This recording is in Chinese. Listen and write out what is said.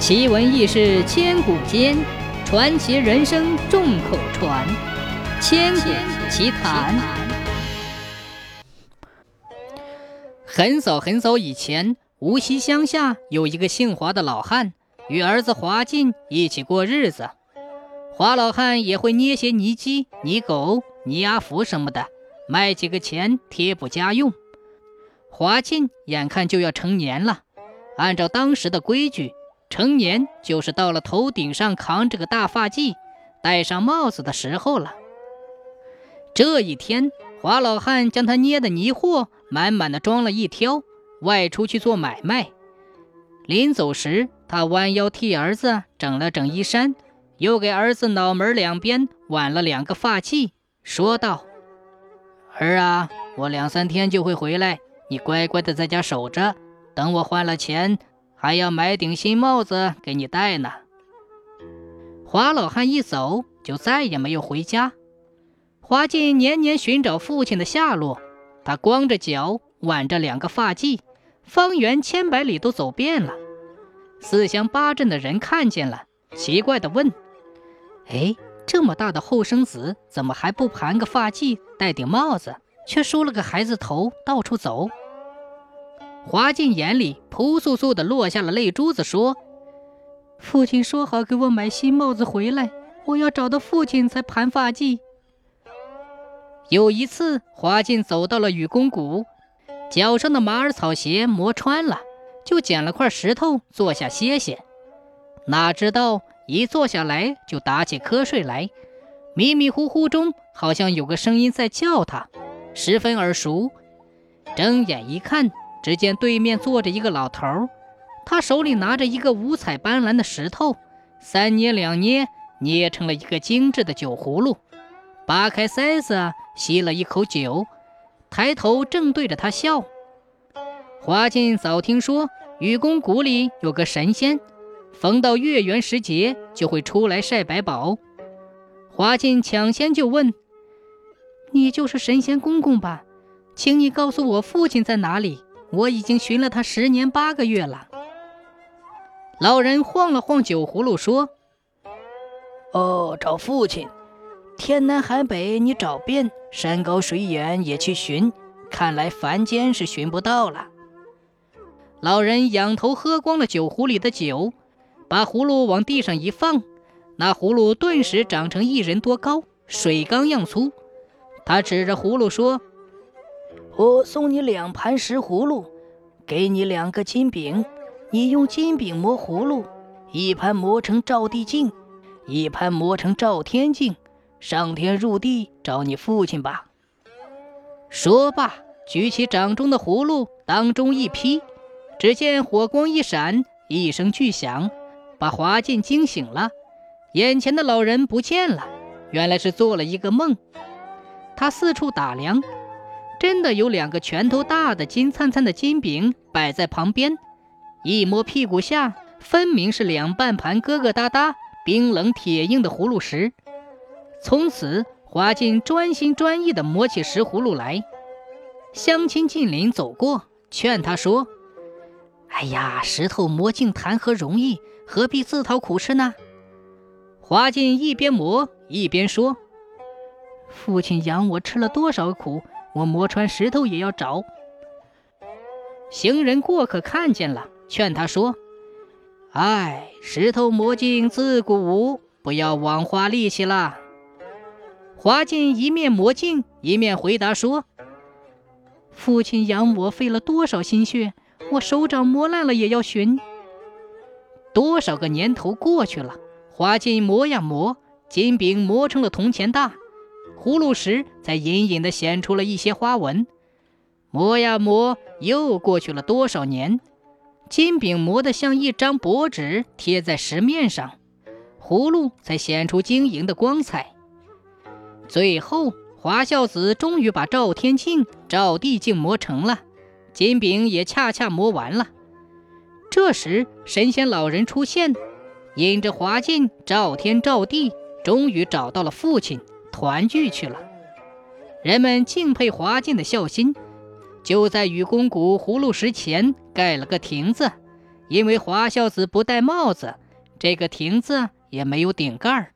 奇闻异事千古间，传奇人生众口传。千古奇谈。很早很早以前，无锡乡下有一个姓华的老汉，与儿子华进一起过日子。华老汉也会捏些泥鸡、泥狗、泥阿福什么的，卖几个钱贴补家用。华进眼看就要成年了，按照当时的规矩。成年就是到了头顶上扛着个大发髻，戴上帽子的时候了。这一天，华老汉将他捏的泥货满满的装了一挑，外出去做买卖。临走时，他弯腰替儿子整了整衣衫，又给儿子脑门两边挽了两个发髻，说道：“儿啊，我两三天就会回来，你乖乖的在家守着，等我换了钱。”还要买顶新帽子给你戴呢。华老汉一走，就再也没有回家。华进年年寻找父亲的下落，他光着脚，挽着两个发髻，方圆千百里都走遍了。四乡八镇的人看见了，奇怪地问：“哎，这么大的后生子，怎么还不盘个发髻，戴顶帽子，却梳了个孩子头，到处走？”华进眼里扑簌簌地落下了泪珠子，说：“父亲说好给我买新帽子回来，我要找到父亲才盘发髻。”有一次，华进走到了雨公谷，脚上的马耳草鞋磨穿了，就捡了块石头坐下歇歇。哪知道一坐下来就打起瞌睡来，迷迷糊糊中好像有个声音在叫他，十分耳熟。睁眼一看。只见对面坐着一个老头儿，他手里拿着一个五彩斑斓的石头，三捏两捏，捏成了一个精致的酒葫芦。扒开塞子，吸了一口酒，抬头正对着他笑。华进早听说愚公谷里有个神仙，逢到月圆时节就会出来晒百宝。华进抢先就问：“你就是神仙公公吧？请你告诉我父亲在哪里？”我已经寻了他十年八个月了。老人晃了晃酒葫芦，说：“哦，找父亲，天南海北你找遍，山高水远也去寻，看来凡间是寻不到了。”老人仰头喝光了酒壶里的酒，把葫芦往地上一放，那葫芦顿时长成一人多高，水缸样粗。他指着葫芦说。我送你两盘石葫芦，给你两个金饼，你用金饼磨葫芦，一盘磨成照地镜，一盘磨成照天镜，上天入地找你父亲吧。说罢，举起掌中的葫芦，当中一劈，只见火光一闪，一声巨响，把华进惊醒了。眼前的老人不见了，原来是做了一个梦。他四处打量。真的有两个拳头大的金灿灿的金饼摆在旁边，一摸屁股下，分明是两半盘疙疙瘩瘩、冰冷铁硬的葫芦石。从此，华进专心专意地磨起石葫芦来。乡亲近邻走过，劝他说：“哎呀，石头磨净谈何容易，何必自讨苦吃呢？”华进一边磨一边说：“父亲养我吃了多少苦。”我磨穿石头也要找。行人过客看见了，劝他说：“哎，石头磨尽自古无，不要枉花力气了。”华进一面磨镜，一面回答说：“父亲养我费了多少心血，我手掌磨烂了也要寻。”多少个年头过去了，华进磨呀磨，金饼磨成了铜钱大。葫芦石才隐隐地显出了一些花纹，磨呀磨，又过去了多少年，金饼磨得像一张薄纸贴在石面上，葫芦才显出晶莹的光彩。最后，华孝子终于把赵天镜、赵地镜磨成了，金饼也恰恰磨完了。这时，神仙老人出现，引着华进、赵天、赵地，终于找到了父亲。团聚去了，人们敬佩华健的孝心，就在雨公谷葫芦石前盖了个亭子，因为华孝子不戴帽子，这个亭子也没有顶盖儿。